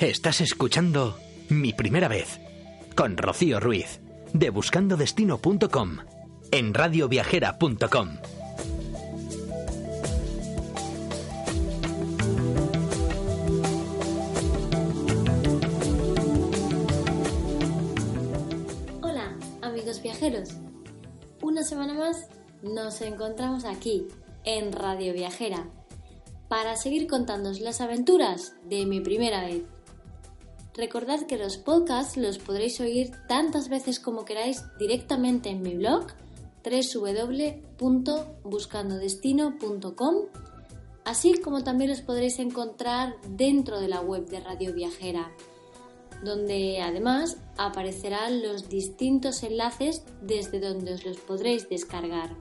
Estás escuchando Mi Primera Vez con Rocío Ruiz de buscandodestino.com en radioviajera.com. Hola, amigos viajeros. Una semana más nos encontramos aquí, en Radio Viajera, para seguir contándoos las aventuras de mi primera vez. Recordad que los podcasts los podréis oír tantas veces como queráis directamente en mi blog www.buscandodestino.com, así como también los podréis encontrar dentro de la web de Radio Viajera, donde además aparecerán los distintos enlaces desde donde os los podréis descargar.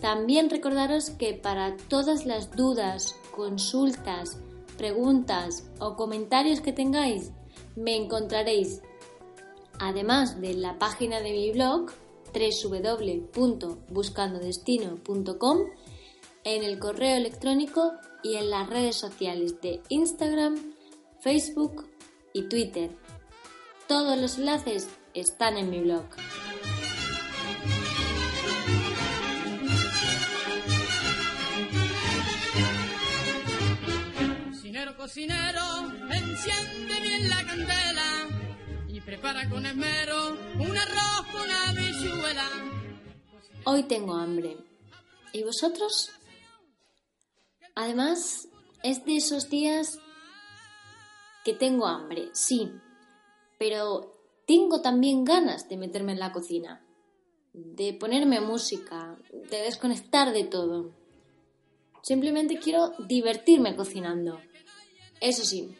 También recordaros que para todas las dudas, consultas, preguntas o comentarios que tengáis, me encontraréis, además de la página de mi blog www.buscandodestino.com, en el correo electrónico y en las redes sociales de Instagram, Facebook y Twitter. Todos los enlaces están en mi blog. Cocinero, enciende bien la candela y prepara con esmero un arroz con habichuela. Hoy tengo hambre. ¿Y vosotros? Además, es de esos días que tengo hambre, sí, pero tengo también ganas de meterme en la cocina, de ponerme música, de desconectar de todo. Simplemente quiero divertirme cocinando. Eso sí,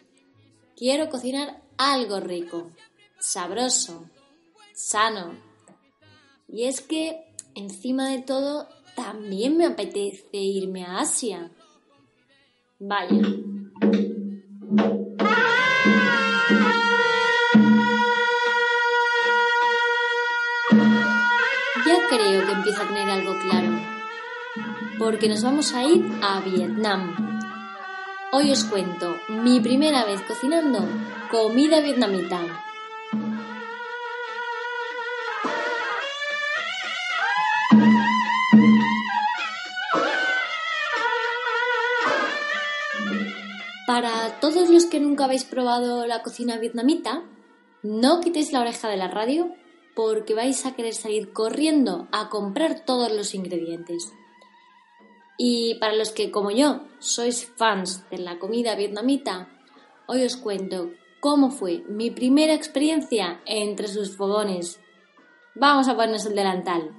quiero cocinar algo rico, sabroso, sano. Y es que, encima de todo, también me apetece irme a Asia. Vaya. Ya creo que empiezo a tener algo claro. Porque nos vamos a ir a Vietnam. Hoy os cuento mi primera vez cocinando comida vietnamita. Para todos los que nunca habéis probado la cocina vietnamita, no quitéis la oreja de la radio porque vais a querer salir corriendo a comprar todos los ingredientes. Y para los que, como yo, sois fans de la comida vietnamita, hoy os cuento cómo fue mi primera experiencia entre sus fogones. Vamos a ponernos el delantal.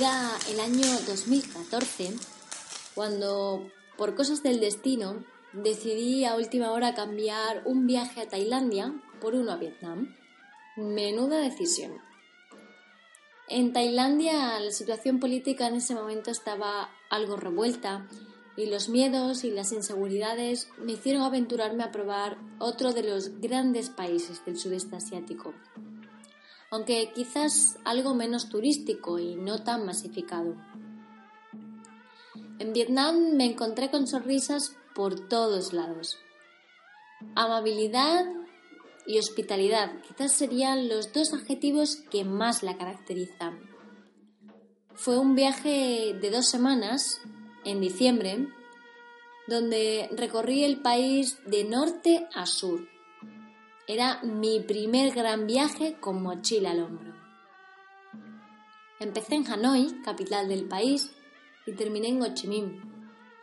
Era el año 2014 cuando, por cosas del destino, decidí a última hora cambiar un viaje a Tailandia por uno a Vietnam. Menuda decisión. En Tailandia la situación política en ese momento estaba algo revuelta y los miedos y las inseguridades me hicieron aventurarme a probar otro de los grandes países del sudeste asiático, aunque quizás algo menos turístico y no tan masificado. En Vietnam me encontré con sonrisas por todos lados. Amabilidad y hospitalidad quizás serían los dos adjetivos que más la caracterizan. Fue un viaje de dos semanas, en diciembre, donde recorrí el país de norte a sur. Era mi primer gran viaje con mochila al hombro. Empecé en Hanoi, capital del país, y terminé en Ho Chi Minh,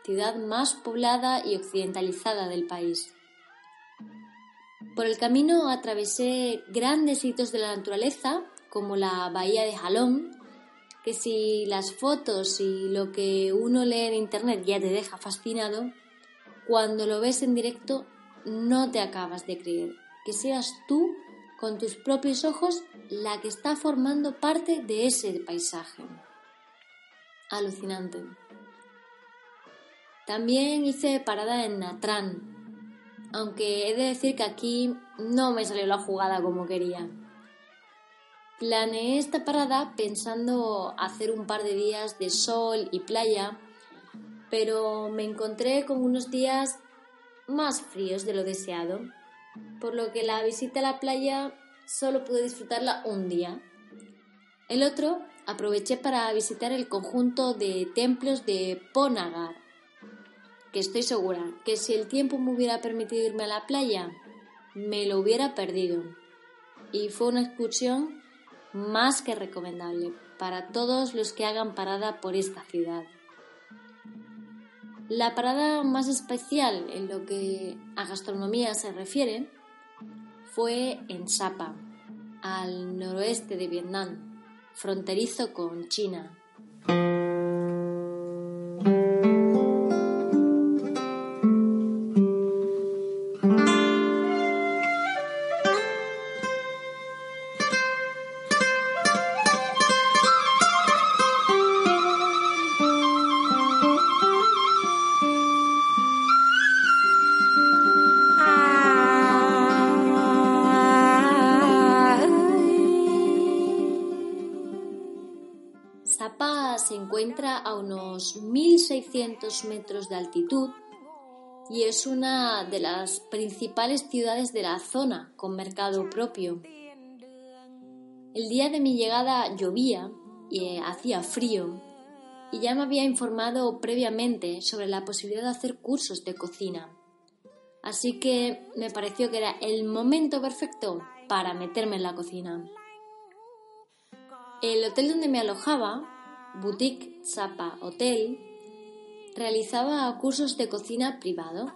ciudad más poblada y occidentalizada del país. Por el camino atravesé grandes hitos de la naturaleza, como la bahía de Jalón, que si las fotos y lo que uno lee en internet ya te deja fascinado, cuando lo ves en directo no te acabas de creer que seas tú con tus propios ojos la que está formando parte de ese paisaje. Alucinante. También hice parada en Natrán, aunque he de decir que aquí no me salió la jugada como quería. Planeé esta parada pensando hacer un par de días de sol y playa, pero me encontré con unos días más fríos de lo deseado, por lo que la visita a la playa solo pude disfrutarla un día. El otro aproveché para visitar el conjunto de templos de Ponagar, que estoy segura que si el tiempo me hubiera permitido irme a la playa, me lo hubiera perdido. Y fue una excursión más que recomendable para todos los que hagan parada por esta ciudad. La parada más especial en lo que a gastronomía se refiere fue en Sapa, al noroeste de Vietnam, fronterizo con China. Encuentra a unos 1.600 metros de altitud y es una de las principales ciudades de la zona con mercado propio. El día de mi llegada llovía y hacía frío y ya me había informado previamente sobre la posibilidad de hacer cursos de cocina. Así que me pareció que era el momento perfecto para meterme en la cocina. El hotel donde me alojaba Boutique Zapa Hotel, realizaba cursos de cocina privado,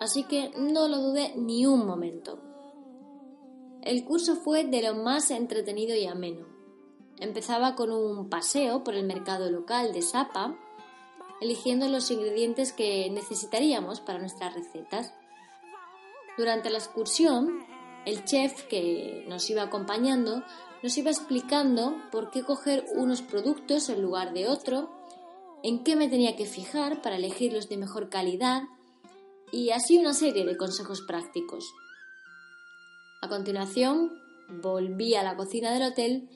así que no lo dudé ni un momento. El curso fue de lo más entretenido y ameno. Empezaba con un paseo por el mercado local de Sapa, eligiendo los ingredientes que necesitaríamos para nuestras recetas. Durante la excursión, el chef que nos iba acompañando nos iba explicando por qué coger unos productos en lugar de otro, en qué me tenía que fijar para elegirlos de mejor calidad y así una serie de consejos prácticos. A continuación, volví a la cocina del hotel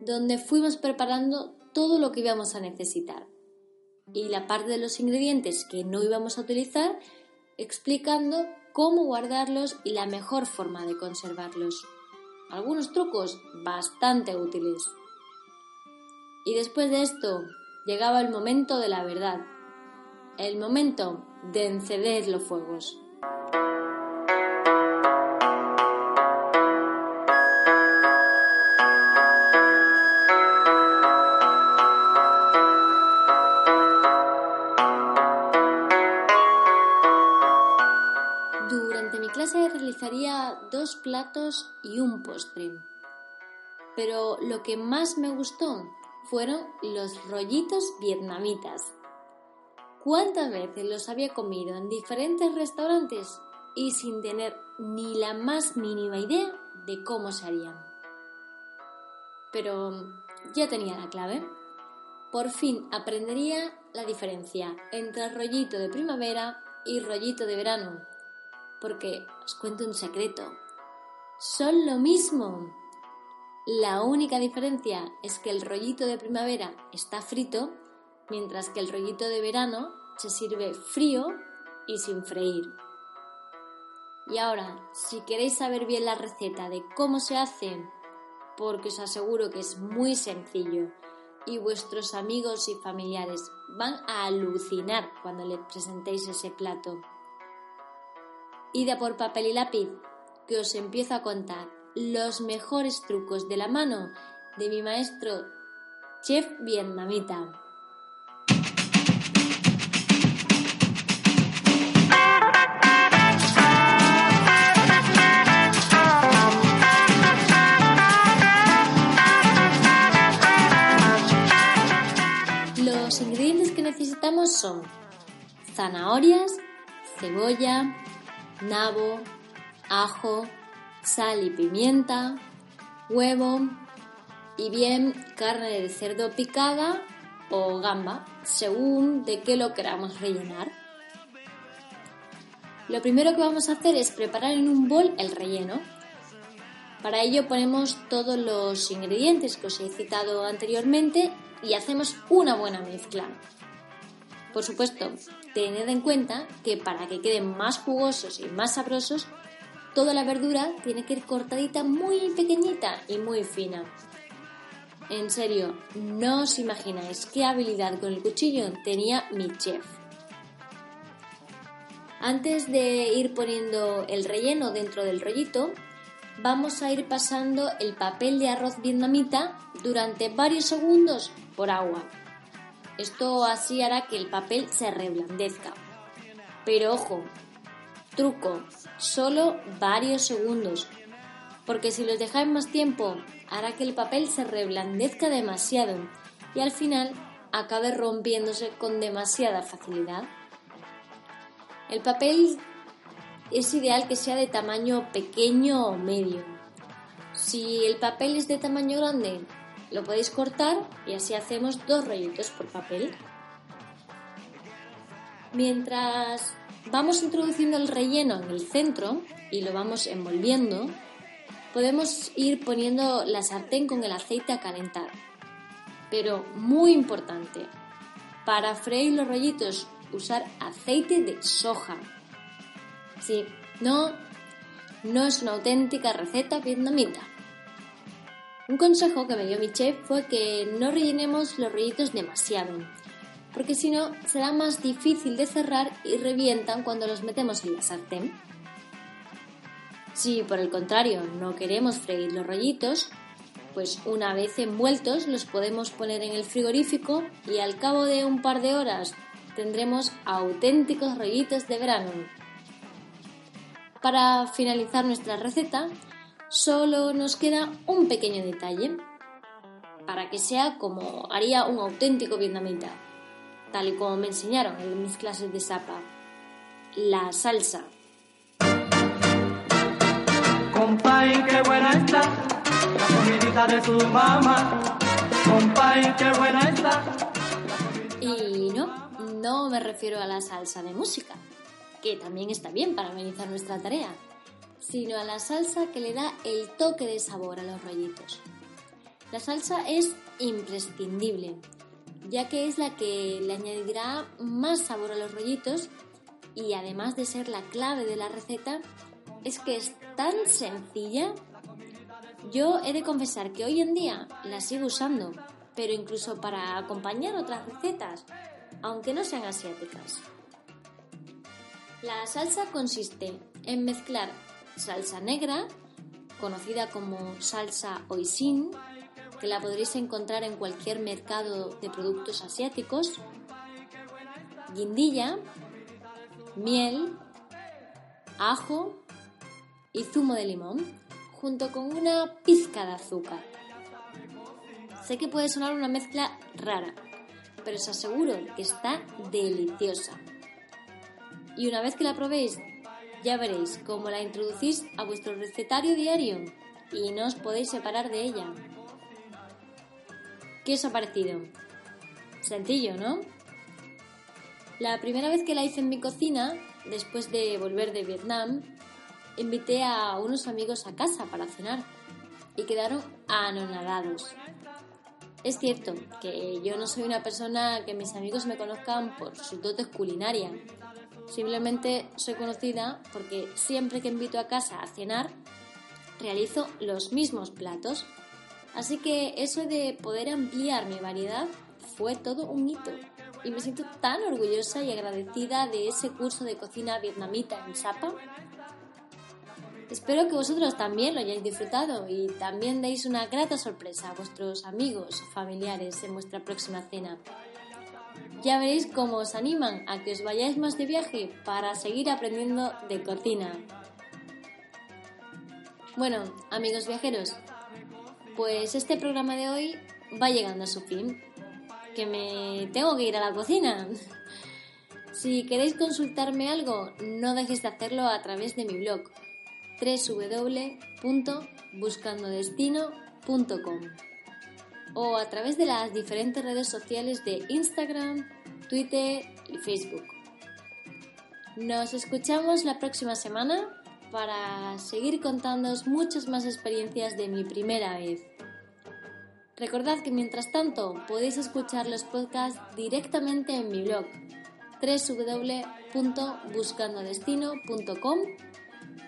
donde fuimos preparando todo lo que íbamos a necesitar y la parte de los ingredientes que no íbamos a utilizar explicando cómo guardarlos y la mejor forma de conservarlos algunos trucos bastante útiles. Y después de esto llegaba el momento de la verdad, el momento de encender los fuegos. Dos platos y un postre. Pero lo que más me gustó fueron los rollitos vietnamitas. ¿Cuántas veces los había comido en diferentes restaurantes y sin tener ni la más mínima idea de cómo se harían? Pero ya tenía la clave. Por fin aprendería la diferencia entre rollito de primavera y rollito de verano porque os cuento un secreto. Son lo mismo. La única diferencia es que el rollito de primavera está frito, mientras que el rollito de verano se sirve frío y sin freír. Y ahora, si queréis saber bien la receta de cómo se hace, porque os aseguro que es muy sencillo y vuestros amigos y familiares van a alucinar cuando les presentéis ese plato. Ida por papel y lápiz, que os empiezo a contar los mejores trucos de la mano de mi maestro chef vietnamita. Los ingredientes que necesitamos son zanahorias, cebolla, nabo, ajo, sal y pimienta, huevo y bien carne de cerdo picada o gamba, según de qué lo queramos rellenar. Lo primero que vamos a hacer es preparar en un bol el relleno. Para ello ponemos todos los ingredientes que os he citado anteriormente y hacemos una buena mezcla. Por supuesto, tened en cuenta que para que queden más jugosos y más sabrosos, toda la verdura tiene que ir cortadita muy pequeñita y muy fina. En serio, no os imagináis qué habilidad con el cuchillo tenía mi chef. Antes de ir poniendo el relleno dentro del rollito, vamos a ir pasando el papel de arroz vietnamita durante varios segundos por agua. Esto así hará que el papel se reblandezca. Pero ojo, truco, solo varios segundos, porque si los dejáis más tiempo hará que el papel se reblandezca demasiado y al final acabe rompiéndose con demasiada facilidad. El papel es ideal que sea de tamaño pequeño o medio. Si el papel es de tamaño grande, lo podéis cortar y así hacemos dos rollitos por papel. Mientras vamos introduciendo el relleno en el centro y lo vamos envolviendo, podemos ir poniendo la sartén con el aceite a calentar. Pero muy importante, para freír los rollitos usar aceite de soja. Sí, no, no es una auténtica receta vietnamita. Un consejo que me dio mi chef fue que no rellenemos los rollitos demasiado, porque si no será más difícil de cerrar y revientan cuando los metemos en la sartén. Si por el contrario no queremos freír los rollitos, pues una vez envueltos los podemos poner en el frigorífico y al cabo de un par de horas tendremos auténticos rollitos de verano. Para finalizar nuestra receta, solo nos queda un pequeño detalle para que sea como haría un auténtico vietnamita, tal y como me enseñaron en mis clases de sapa. La salsa. Compay, qué buena está, la comidita de su mamá. Compay, qué buena está. Y no, no me refiero a la salsa de música, que también está bien para amenizar nuestra tarea sino a la salsa que le da el toque de sabor a los rollitos. La salsa es imprescindible, ya que es la que le añadirá más sabor a los rollitos y además de ser la clave de la receta, es que es tan sencilla. Yo he de confesar que hoy en día la sigo usando, pero incluso para acompañar otras recetas, aunque no sean asiáticas. La salsa consiste en mezclar salsa negra, conocida como salsa hoisin, que la podréis encontrar en cualquier mercado de productos asiáticos, guindilla, miel, ajo y zumo de limón, junto con una pizca de azúcar. Sé que puede sonar una mezcla rara, pero os aseguro que está deliciosa. Y una vez que la probéis ya veréis cómo la introducís a vuestro recetario diario y no os podéis separar de ella. ¿Qué os ha parecido? Sencillo, ¿no? La primera vez que la hice en mi cocina, después de volver de Vietnam, invité a unos amigos a casa para cenar y quedaron anonadados. Es cierto que yo no soy una persona que mis amigos me conozcan por sus dotes culinarias, Simplemente soy conocida porque siempre que invito a casa a cenar, realizo los mismos platos. Así que eso de poder ampliar mi variedad fue todo un hito. Y me siento tan orgullosa y agradecida de ese curso de cocina vietnamita en Sapa. Espero que vosotros también lo hayáis disfrutado y también deis una grata sorpresa a vuestros amigos familiares en vuestra próxima cena. Ya veréis cómo os animan a que os vayáis más de viaje para seguir aprendiendo de cocina. Bueno, amigos viajeros, pues este programa de hoy va llegando a su fin. Que me tengo que ir a la cocina. Si queréis consultarme algo, no dejéis de hacerlo a través de mi blog www.buscandodestino.com o a través de las diferentes redes sociales de Instagram, Twitter y Facebook. Nos escuchamos la próxima semana para seguir contándoos muchas más experiencias de mi primera vez. Recordad que mientras tanto podéis escuchar los podcasts directamente en mi blog www.buscandodestino.com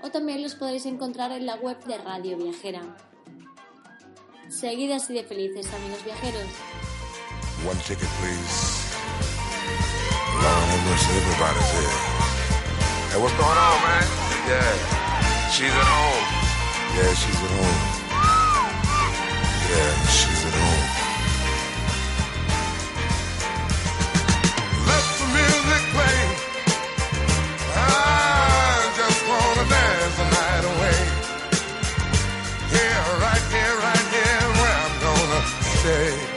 o también los podréis encontrar en la web de Radio Viajera. Seguid así de felices, amigos viajeros. One ticket, please. Lord everybody's here. Hey, what's going on, man? Yeah, she's at home. Yeah, she's at home. Yeah, she's at home. Let the music play. I just wanna dance the night away. Here, right here, right here, where I'm gonna stay.